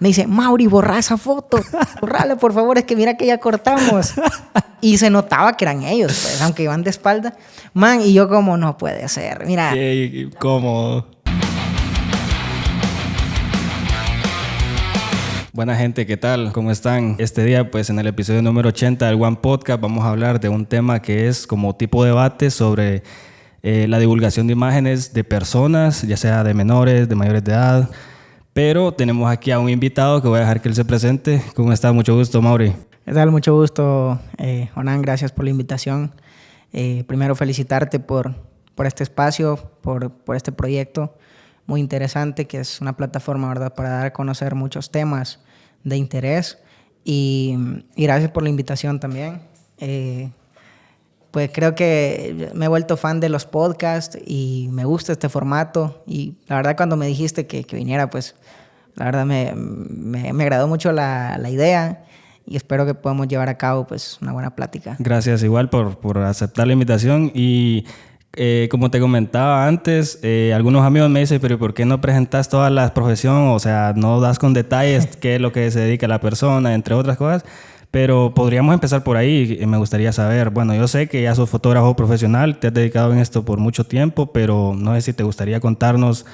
Me dice, Mauri, borra esa foto. Borrala, por favor, es que mira que ya cortamos. Y se notaba que eran ellos, pues, aunque iban de espalda. Man, y yo como, no puede ser. Mira. Qué cómodo. Buena gente, ¿qué tal? ¿Cómo están? Este día, pues en el episodio número 80 del One Podcast vamos a hablar de un tema que es como tipo debate sobre eh, la divulgación de imágenes de personas, ya sea de menores, de mayores de edad. Pero tenemos aquí a un invitado que voy a dejar que él se presente. ¿Cómo está? Mucho gusto, Mauri. ¿Qué tal? Mucho gusto, eh, Onan. Gracias por la invitación. Eh, primero, felicitarte por, por este espacio, por, por este proyecto muy interesante, que es una plataforma, ¿verdad?, para dar a conocer muchos temas de interés. Y, y gracias por la invitación también. Eh, pues creo que me he vuelto fan de los podcasts y me gusta este formato. Y la verdad cuando me dijiste que, que viniera, pues la verdad me, me, me agradó mucho la, la, idea y espero que podamos llevar a cabo pues una buena plática. Gracias igual por, por aceptar la invitación y eh, como te comentaba antes, eh, algunos amigos me dicen, pero ¿por qué no presentas toda la profesión? O sea, no das con detalles qué es lo que se dedica la persona, entre otras cosas. Pero podríamos empezar por ahí. Me gustaría saber, bueno, yo sé que ya sos fotógrafo profesional, te has dedicado en esto por mucho tiempo, pero no sé si te gustaría contarnos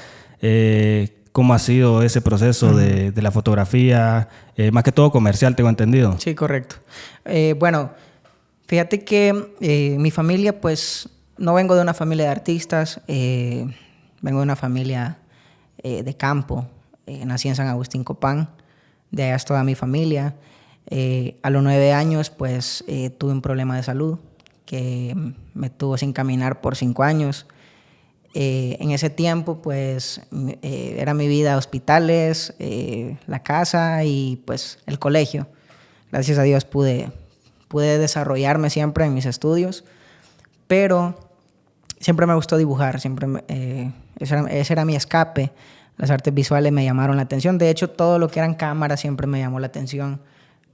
eh, cómo ha sido ese proceso de, de, la fotografía, eh, más que todo comercial, tengo entendido. Sí, correcto. Eh, bueno, fíjate que mi familia, pues, no vengo de una familia de artistas, vengo de una familia de campo. nací en San Agustín Copán, de allá es toda mi familia. Eh, a los nueve años, pues eh, tuve un problema de salud que me tuvo sin caminar por cinco años. Eh, en ese tiempo, pues era mi vida hospitales, la casa y pues el colegio. Gracias a Dios pude, pude desarrollarme siempre en mis estudios, pero siempre me gustó dibujar, siempre ese era, ese era mi escape. Las artes visuales me llamaron la atención. De hecho, todo lo que eran cámaras siempre me llamó la atención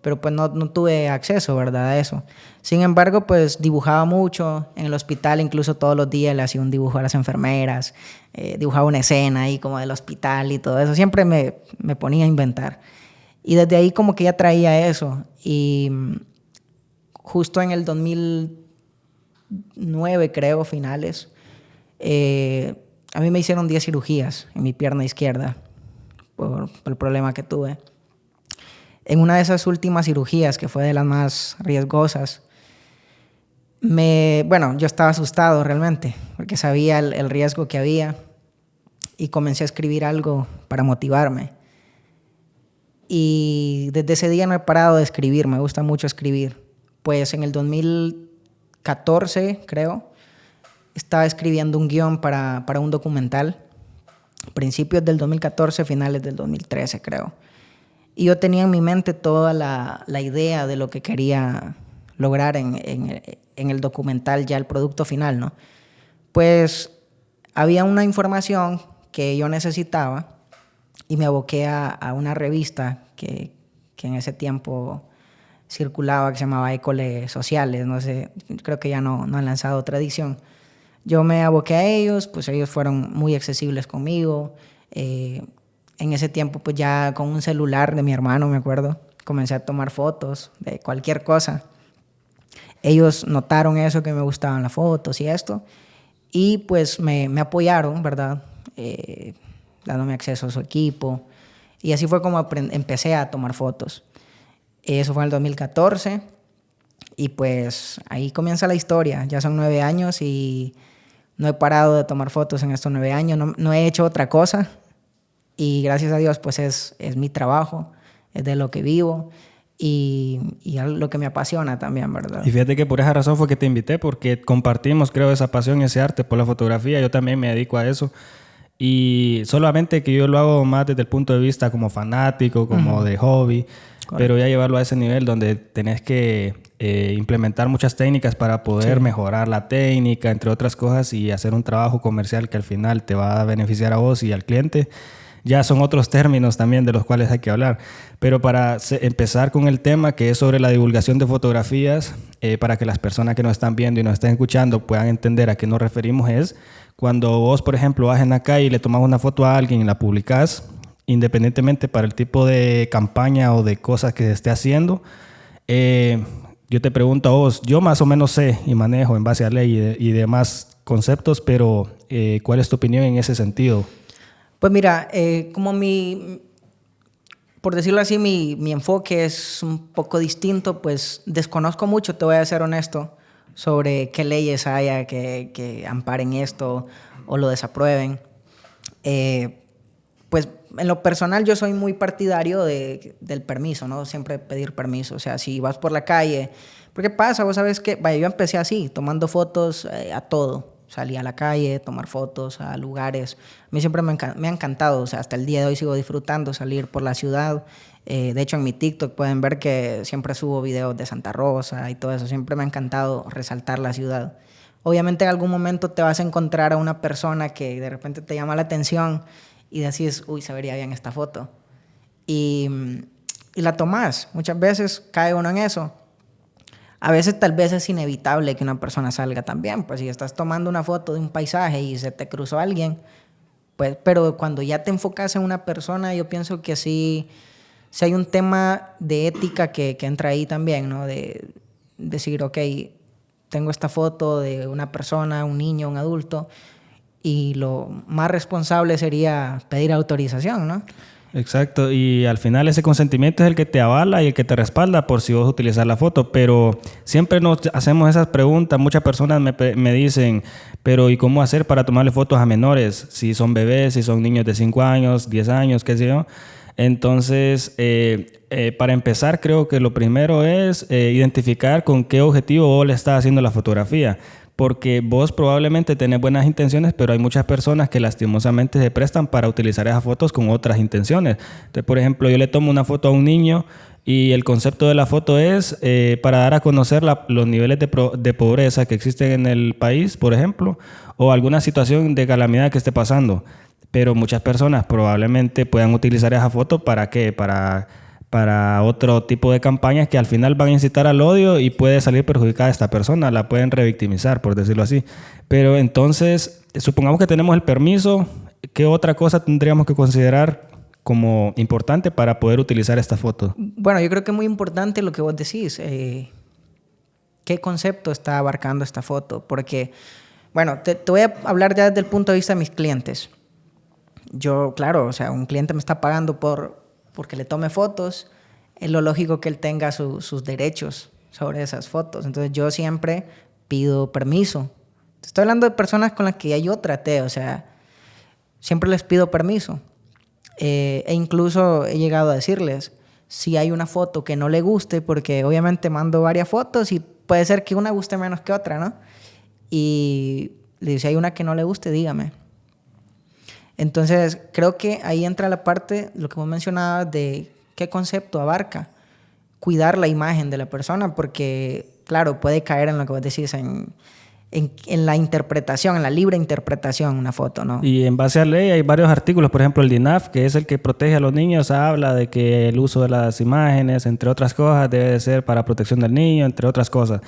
pero pues no, no, tuve acceso, ¿verdad? A eso. Sin embargo, pues dibujaba mucho en el hospital, incluso todos los días le hacía un dibujo a las enfermeras, eh, dibujaba una escena ahí como del hospital y todo eso, siempre me, me, ponía a inventar. Y desde ahí como que ya traía eso. Y mm, justo en el 2009, creo, finales, eh, a mí me hicieron 10 cirugías en mi pierna izquierda por, por el problema que tuve en una de esas últimas cirugías, que fue de las más riesgosas, me, bueno, yo estaba asustado realmente, porque sabía el, riesgo que había y comencé a escribir algo para motivarme. Y desde ese día no he parado de escribir, me gusta mucho escribir. Pues en el 2014, creo, estaba escribiendo un guion para, para un documental, principios del 2014, finales del 2013, creo. Y yo tenía en mi mente toda la, la idea de lo que quería lograr en, en, el documental, ya el producto final, ¿no? Pues había una información que yo necesitaba y me aboqué a, a una revista que, que, en ese tiempo circulaba, que se llamaba École Sociales, no sé, creo que ya no, no han lanzado otra edición. Yo me aboqué a ellos, pues ellos fueron muy accesibles conmigo, eh, en ese tiempo, pues ya con un celular de mi hermano, me acuerdo, comencé a tomar fotos de cualquier cosa. Ellos notaron eso, que me gustaban las fotos y esto, y pues me, apoyaron, ¿verdad? Eh, dándome acceso a su equipo. Y así fue como empecé a tomar fotos. Eso fue en el 2014. Y pues ahí comienza la historia. Ya son nueve años y no he parado de tomar fotos en estos nueve años. No he hecho otra cosa. Y gracias a Dios, pues es, es mi trabajo, es de lo que vivo y, y lo que me apasiona también, ¿verdad? Y fíjate que por esa razón fue que te invité, porque compartimos, creo, esa pasión, ese arte por la fotografía. Yo también me dedico a eso. Y solamente que yo lo hago más desde el punto de vista como fanático, como uh -huh. de hobby, Correcto. pero ya llevarlo a ese nivel donde tenés que eh, implementar muchas técnicas para poder sí. mejorar la técnica, entre otras cosas, y hacer un trabajo comercial que al final te va a beneficiar a vos y al cliente ya son otros términos también de los cuales hay que hablar. Pero para empezar con el tema que es sobre la divulgación de fotografías, eh, para que las personas que nos están viendo y nos están escuchando puedan entender a qué nos referimos, es cuando vos, por ejemplo, vas en la calle y le tomas una foto a alguien y la publicás independientemente para el tipo de campaña o de cosas que se esté haciendo. Eh, yo te pregunto a vos, yo más o menos sé y manejo en base a ley y, demás conceptos, pero eh, ¿cuál es tu opinión en ese sentido? Pues mira, eh, como mi, por decirlo así, mi, enfoque es un poco distinto, pues desconozco mucho, te voy a ser honesto, sobre qué leyes haya que, amparen esto o lo desaprueben. Eh, pues en lo personal yo soy muy partidario de, del permiso, ¿no? Siempre pedir permiso. O sea, si vas por la calle, ¿por qué pasa? Vos sabes que, vaya, yo empecé así, tomando fotos eh, a todo. Salí a la calle, tomar fotos a lugares. A mí siempre me, me, ha encantado, o sea, hasta el día de hoy sigo disfrutando salir por la ciudad. Eh, de hecho, en mi TikTok pueden ver que siempre subo videos de Santa Rosa y todo eso. Siempre me ha encantado resaltar la ciudad. Obviamente en algún momento te vas a encontrar a una persona que de repente te llama la atención y decís, uy, se vería bien esta foto. Y, y la tomás. Muchas veces cae uno en eso. A veces tal vez es inevitable que una persona salga también, pues si estás tomando una foto de un paisaje y se te cruzó alguien, pues, pero cuando ya te enfocas en una persona, yo pienso que sí, sí hay un tema de ética que, que entra ahí también, ¿no? De decir, ok, tengo esta foto de una persona, un niño, un adulto, y lo más responsable sería pedir autorización, ¿no? Exacto, y al final ese consentimiento es el que te avala y el que te respalda por si vos utilizar la foto, pero siempre nos hacemos esas preguntas, muchas personas me, me, dicen, pero ¿y cómo hacer para tomarle fotos a menores? Si son bebés, si son niños de 5 años, 10 años, qué sé yo. Entonces, eh, eh, para empezar, creo que lo primero es eh, identificar con qué objetivo vos le estás haciendo la fotografía porque vos probablemente tenés buenas intenciones, pero hay muchas personas que lastimosamente se prestan para utilizar esas fotos con otras intenciones. Entonces, por ejemplo, yo le tomo una foto a un niño y el concepto de la foto es eh, para dar a conocer los niveles de, de, pobreza que existen en el país, por ejemplo, o alguna situación de calamidad que esté pasando. Pero muchas personas probablemente puedan utilizar esa foto para qué? Para para otro tipo de campañas que al final van a incitar al odio y puede salir perjudicada esta persona, la pueden revictimizar, por decirlo así. Pero entonces, supongamos que tenemos el permiso, ¿qué otra cosa tendríamos que considerar como importante para poder utilizar esta foto? Bueno, yo creo que es muy importante lo que vos decís. Eh, ¿Qué concepto está abarcando esta foto? Porque, bueno, te, te voy a hablar ya desde el punto de vista de mis clientes. Yo, claro, o sea, un cliente me está pagando por, porque le tome fotos, es lo lógico que él tenga sus derechos sobre esas fotos. Entonces yo siempre pido permiso. Estoy hablando de personas con las que ya yo traté, o sea, siempre les pido permiso. Eh, e incluso he llegado a decirles, si hay una foto que no le guste, porque obviamente mando varias fotos y puede ser que una guste menos que otra, ¿no? Y si hay una que no le guste, dígame. Entonces, creo que ahí entra la parte, lo que vos mencionabas, de qué concepto abarca. Cuidar la imagen de la persona, porque, claro, puede caer en lo que vos decís, en, en, la interpretación, en la libre interpretación, una foto, ¿no? Y en base a ley hay varios artículos, por ejemplo, el DINAF, que es el que protege a los niños, habla de que el uso de las imágenes, entre otras cosas, debe ser para protección del niño, entre otras cosas.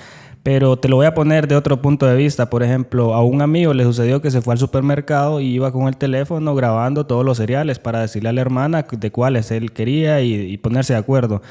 Pero te lo voy a poner de otro punto de vista. Por ejemplo, a un amigo le sucedió que se fue al supermercado y iba con el teléfono grabando todos los cereales para decirle a la hermana de cuáles él quería y, ponerse de acuerdo.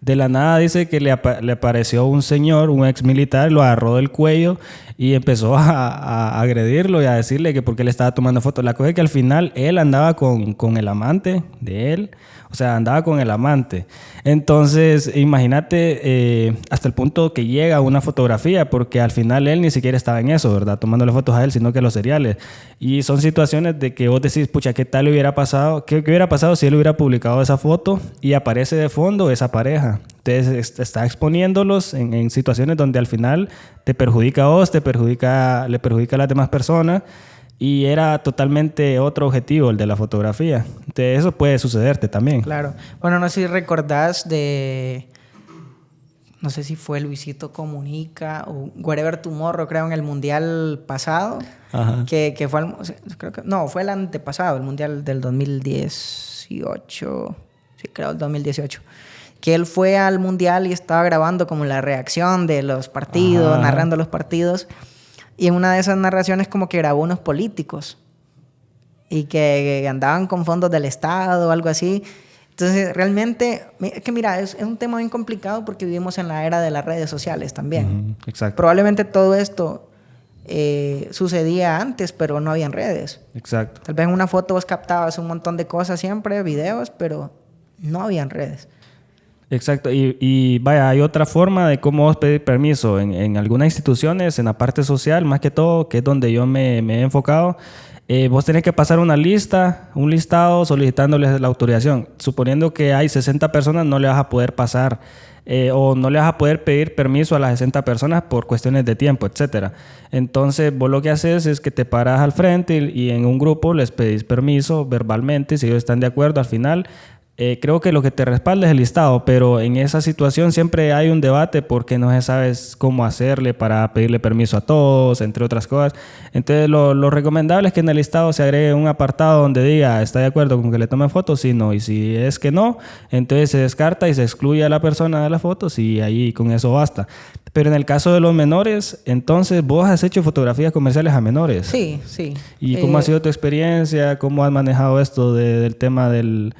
De la nada dice que le, apareció un señor, un ex militar, lo agarró del cuello y empezó a, agredirlo y a decirle que porque le estaba tomando fotos. La cosa es que al final él andaba con, con el amante de él o sea, andaba con el amante. Entonces, imagínate eh, hasta el punto que llega una fotografía, porque al final él ni siquiera estaba en eso, ¿verdad? Tomándole fotos a él, sino que los seriales. Y son situaciones de que vos decís, pucha, ¿qué tal hubiera pasado? ¿Qué, hubiera pasado si él hubiera publicado esa foto y aparece de fondo esa pareja? Entonces, está exponiéndolos en, en situaciones donde al final te perjudica a vos, te perjudica, le perjudica a las demás personas y era totalmente otro objetivo, el de la fotografía. Entonces, eso puede sucederte también. Claro. Bueno, no sé si recordás de. No sé si fue Luisito Comunica o Wherever Tomorrow, creo, en el mundial pasado. Ajá. Que, que fue. creo que, no, fue el antepasado, el mundial del 2018. Sí, creo, el 2018 que él fue al mundial y estaba grabando como la reacción de los partidos, narrando los partidos. Y en una de esas narraciones como que grabó unos políticos. y que andaban con fondos del Estado o algo así. Entonces, realmente, es que mira, es, un tema bien complicado porque vivimos en la era de las redes sociales también. Exacto. Probablemente todo esto eh, sucedía antes, pero no habían redes. Exacto. Tal vez en una foto vos captabas un montón de cosas siempre, videos, pero no habían redes. Exacto, y, vaya, hay otra forma de cómo pedir permiso en, en, algunas instituciones, en la parte social, más que todo, que es donde yo me, me he enfocado, eh, vos tenés que pasar una lista, un listado solicitándoles la autorización. Suponiendo que hay 60 personas, no le vas a poder pasar eh, o no le vas a poder pedir permiso a las 60 personas por cuestiones de tiempo, etc. Entonces, vos lo que haces es que te paras al frente y, y en un grupo les pedís permiso verbalmente, si ellos están de acuerdo, al final eh, creo que lo que te respalda es el listado, pero en esa situación siempre hay un debate porque no se sabe cómo hacerle para pedirle permiso a todos, entre otras cosas. Entonces, lo, lo, recomendable es que en el listado se agregue un apartado donde diga, ¿está de acuerdo con que le tome fotos? Sí, no. Y si es que no, entonces se descarta y se excluye a la persona de las fotos y ahí con eso basta. Pero en el caso de los menores, entonces vos has hecho fotografías comerciales a menores. Sí, sí. ¿Y cómo ha eh, sido tu experiencia? ¿Cómo has manejado esto del tema del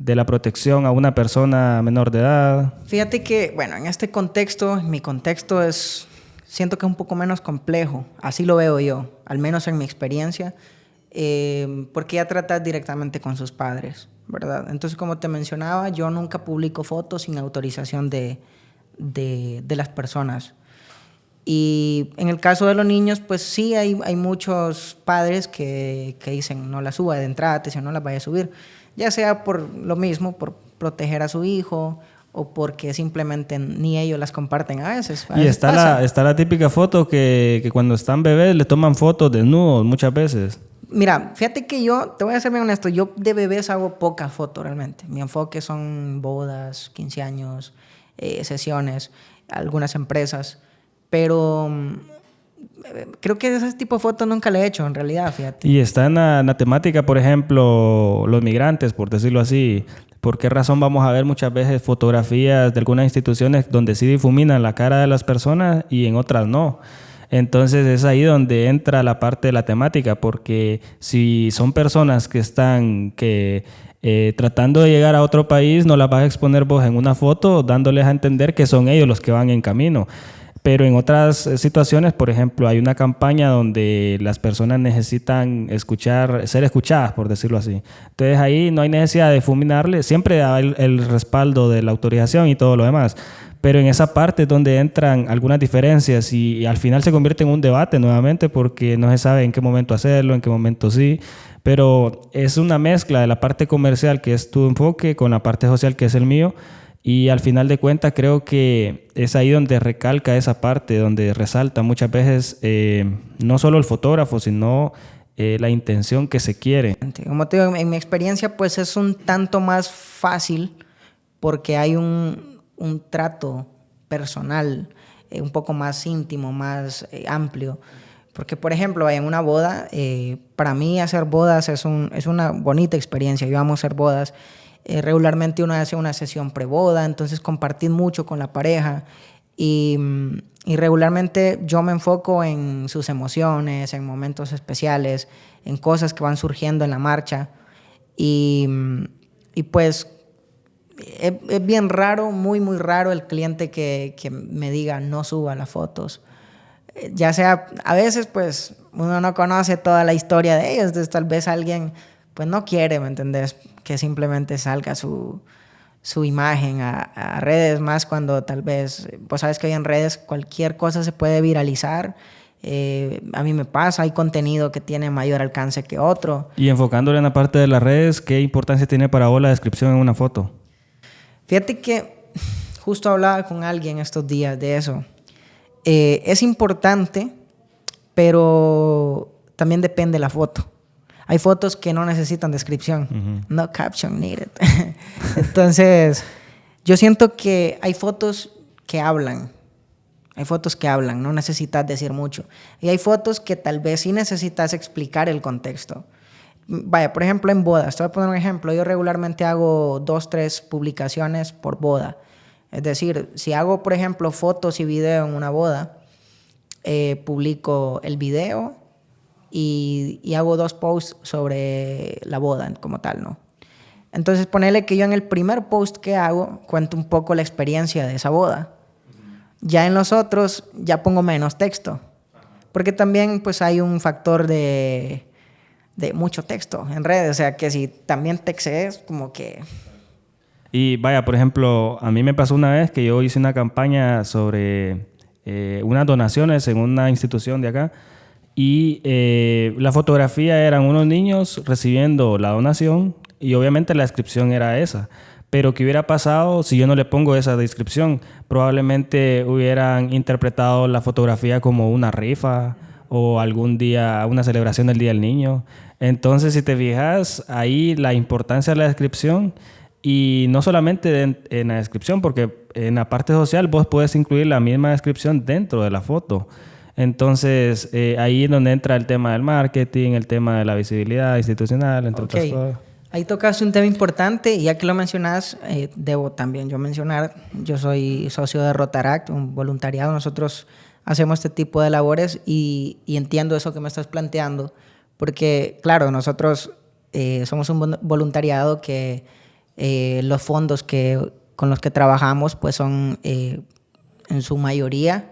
de la protección a una persona menor de edad? Fíjate que, bueno, en este contexto, mi contexto es, siento que es un poco menos complejo, así lo veo yo, al menos en mi experiencia, eh, porque ya tratas directamente con sus padres, ¿verdad? Entonces, como te mencionaba, yo nunca publico fotos sin autorización de, de, de las personas. Y en el caso de los niños, pues sí hay, hay muchos padres que, que dicen, no la suba de entrada, te dicen, no la vaya a subir ya sea por lo mismo, por proteger a su hijo o porque simplemente ni ellos las comparten a veces. y está, la, está la típica foto que, que, cuando están bebés le toman fotos desnudos muchas veces. Mira, fíjate que yo, te voy a ser bien honesto, yo de bebés hago pocas fotos realmente. Mi enfoque son bodas, 15 años, eh, sesiones, algunas empresas, pero mm, creo que ese tipo de fotos nunca le he hecho en realidad, fíjate. Y está en la, temática, por ejemplo, los migrantes, por decirlo así. ¿Por qué razón vamos a ver muchas veces fotografías de algunas instituciones donde sí difuminan la cara de las personas y en otras no? Entonces es ahí donde entra la parte de la temática, porque si son personas que están que eh, tratando de llegar a otro país, no las vas a exponer vos en una foto dándoles a entender que son ellos los que van en camino. Pero en otras eh, situaciones, por ejemplo, hay una campaña donde las personas necesitan escuchar, ser escuchadas, por decirlo así. Entonces ahí no hay necesidad de fulminarle, siempre hay el, respaldo de la autorización y todo lo demás. Pero en esa parte es donde entran algunas diferencias y, al final se convierte en un debate nuevamente porque no se sabe en qué momento hacerlo, en qué momento sí. Pero es una mezcla de la parte comercial, que es tu enfoque, con la parte social, que es el mío y al final de cuentas creo que es ahí donde recalca esa parte, donde resalta muchas veces eh, no solo el fotógrafo, sino eh, la intención que se quiere. Como te digo, en mi experiencia pues es un tanto más fácil porque hay un, un trato personal, eh, un poco más íntimo, más amplio. Porque, por ejemplo, en una boda, para mí hacer bodas es, un, es una bonita experiencia. Yo amo hacer bodas eh, regularmente uno hace una sesión preboda, entonces compartir mucho con la pareja y, y, regularmente yo me enfoco en sus emociones, en momentos especiales, en cosas que van surgiendo en la marcha y, y pues es, es, bien raro, muy, muy raro el cliente que, que me diga no suba las fotos. Eh, ya sea, a veces pues uno no conoce toda la historia de ellos, entonces tal vez alguien pues no quiere, ¿me entendés? Que simplemente salga su, su imagen a, redes, más cuando tal vez, pues sabes que hoy en redes cualquier cosa se puede viralizar. Eh, a mí me pasa, hay contenido que tiene mayor alcance que otro. Y enfocándole en la parte de las redes, ¿qué importancia tiene para vos la descripción en una foto? Fíjate que justo hablaba con alguien estos días de eso. Eh, es importante, pero también depende de la foto. Hay fotos que no necesitan descripción. No caption needed. Entonces, yo siento que hay fotos que hablan. Hay fotos que hablan, no necesitas decir mucho. Y hay fotos que tal vez sí necesitas explicar el contexto. Vaya, por ejemplo, en bodas. Te voy a poner un ejemplo. Yo regularmente hago dos, tres publicaciones por boda. Es decir, si hago, por ejemplo, fotos y video en una boda, eh, publico el video, y, y hago dos posts sobre la boda como tal, ¿no? Entonces, ponerle que yo en el primer post que hago cuento un poco la experiencia de esa boda. Ya en los otros ya pongo menos texto. Porque también pues hay un factor de, de mucho texto en redes. O sea, que si también textees, como que... Y vaya, por ejemplo, a mí me pasó una vez que yo hice una campaña sobre eh, unas donaciones en una institución de acá. Y eh, la fotografía eran unos niños recibiendo la donación y obviamente la descripción era esa. Pero ¿qué hubiera pasado si yo no le pongo esa descripción? Probablemente hubieran interpretado la fotografía como una rifa o algún día, una celebración del Día del Niño. Entonces, si te fijas, ahí la importancia de la descripción y no solamente en, la descripción, porque en la parte social vos puedes incluir la misma descripción dentro de la foto. Entonces, eh, ahí es donde entra el tema del marketing, el tema de la visibilidad institucional, entre otras cosas. Ahí tocas un tema importante y ya que lo mencionas, eh, debo también yo mencionar, yo soy socio de Rotaract, un voluntariado, nosotros hacemos este tipo de labores y, entiendo eso que me estás planteando, porque claro, nosotros eh, somos un voluntariado que eh, los fondos que, con los que trabajamos pues son en su mayoría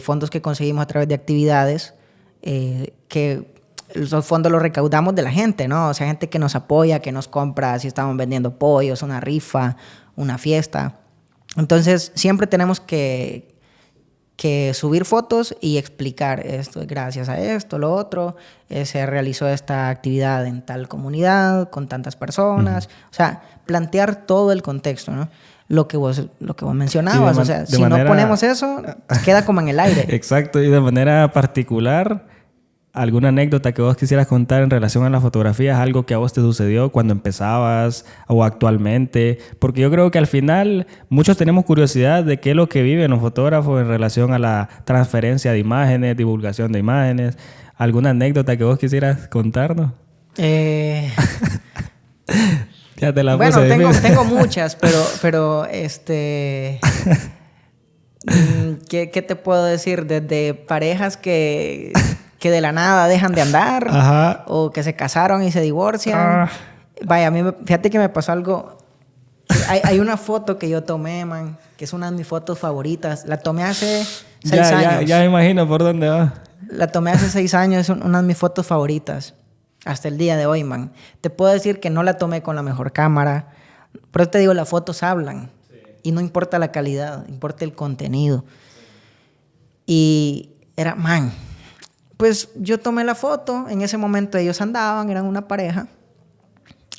fondos que conseguimos a través de actividades que los fondos los recaudamos de la gente, ¿no? O sea, gente que nos apoya, que nos compra, si estamos vendiendo pollos, una rifa, una fiesta. Entonces, siempre tenemos que, que subir fotos y explicar esto, gracias a esto, lo otro, eh, se realizó esta actividad en tal comunidad, con tantas personas, o sea, plantear todo el contexto, ¿no? Lo que vos, lo que vos mencionabas, o sea, si no ponemos eso, queda como en el aire. Exacto, y de manera particular, alguna anécdota que vos quisieras contar en relación a la fotografía, es algo que a vos te sucedió cuando empezabas o actualmente, porque yo creo que al final muchos tenemos curiosidad de qué es lo que viven los fotógrafos en relación a la transferencia de imágenes, divulgación de imágenes. ¿Alguna anécdota que vos quisieras contarnos? Eh... ya te la bueno, tengo, tengo, muchas, pero, pero este... Mm, ¿Qué, ¿Qué te puedo decir? Desde parejas que que de la nada dejan de andar o que se casaron y se divorcian. Ah. Vaya, a mí, fíjate que me pasó algo. Hay, hay, una foto que yo tomé, man, que es una de mis fotos favoritas. La tomé hace seis años. Ya, ya me imagino por dónde va. La tomé hace seis años, es una de mis fotos favoritas. Hasta el día de hoy, man. Te puedo decir que no la tomé con la mejor cámara. Pero te digo, las fotos hablan. Y no importa la calidad, importa el contenido. Y era, man, pues yo tomé la foto, en ese momento ellos andaban, eran una pareja.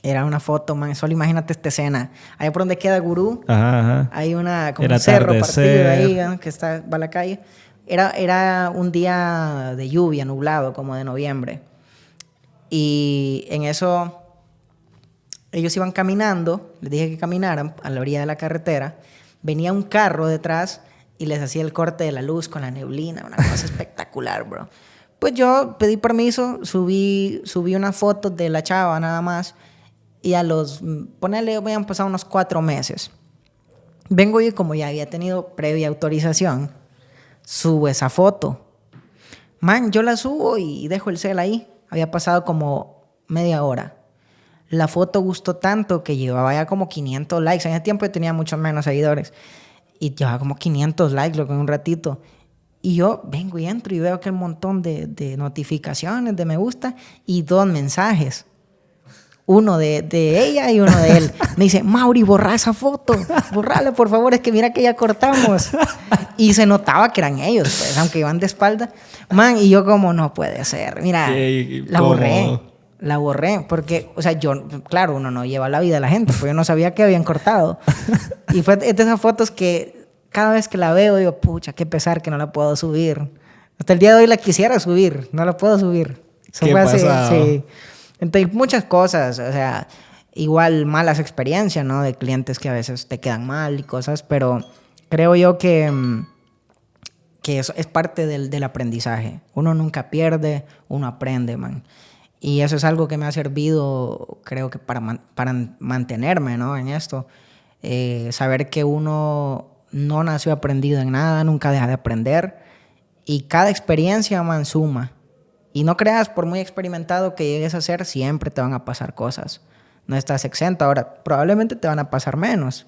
Era una foto, man, solo imagínate esta escena. Ahí por donde queda Gurú, hay una, como un cerro partido ahí, que está, va a la calle. Era, era un día de lluvia, nublado, como de noviembre. Y en eso ellos iban caminando, les dije que caminaran a la orilla de la carretera. Venía un carro detrás y les hacía el corte de la luz con la neblina, una cosa espectacular, bro. Pues yo pedí permiso, subí, subí una foto de la chava nada más y a los, ponele, habían pasado unos cuatro meses. Vengo y como ya había tenido previa autorización, subo esa foto. Man, yo la subo y dejo el cel ahí. Había pasado como media hora. La foto gustó tanto que llevaba ya como 500 likes. En ese tiempo yo tenía mucho menos seguidores. Y llevaba como 500 likes, lo que en un ratito. Y yo vengo y entro y veo que un montón de, de notificaciones, de me gusta y dos mensajes. Uno de, de, ella y uno de él. Me dice, Mauri, borra esa foto. Borrala, por favor, es que mira que ya cortamos. Y se notaba que eran ellos, pues, aunque iban de espalda. Man, y yo como, no puede ser. Mira, la borré. La borré, porque, o sea, yo, claro, uno no lleva la vida de la gente, pues yo no sabía que habían cortado. Y fue de esas fotos que cada vez que la veo digo, pucha, qué pesar que no la puedo subir. Hasta el día de hoy la quisiera subir, no la puedo subir. ¿Qué pasa? sí. Entonces, muchas cosas, o sea, igual malas experiencias, ¿no? De clientes que a veces te quedan mal y cosas, pero creo yo que, mm, que eso es parte del, del aprendizaje. Uno nunca pierde, uno aprende, man. Y eso es algo que me ha servido, creo que para, para mantenerme, ¿no? En esto. Eh, saber que uno no nació aprendido en nada, nunca deja de aprender. Y cada experiencia, man, suma. Y no creas, por muy experimentado que llegues a ser, siempre te van a pasar cosas. No estás exento. Ahora, probablemente te van a pasar menos,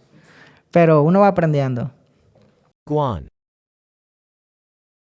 pero uno va aprendiendo.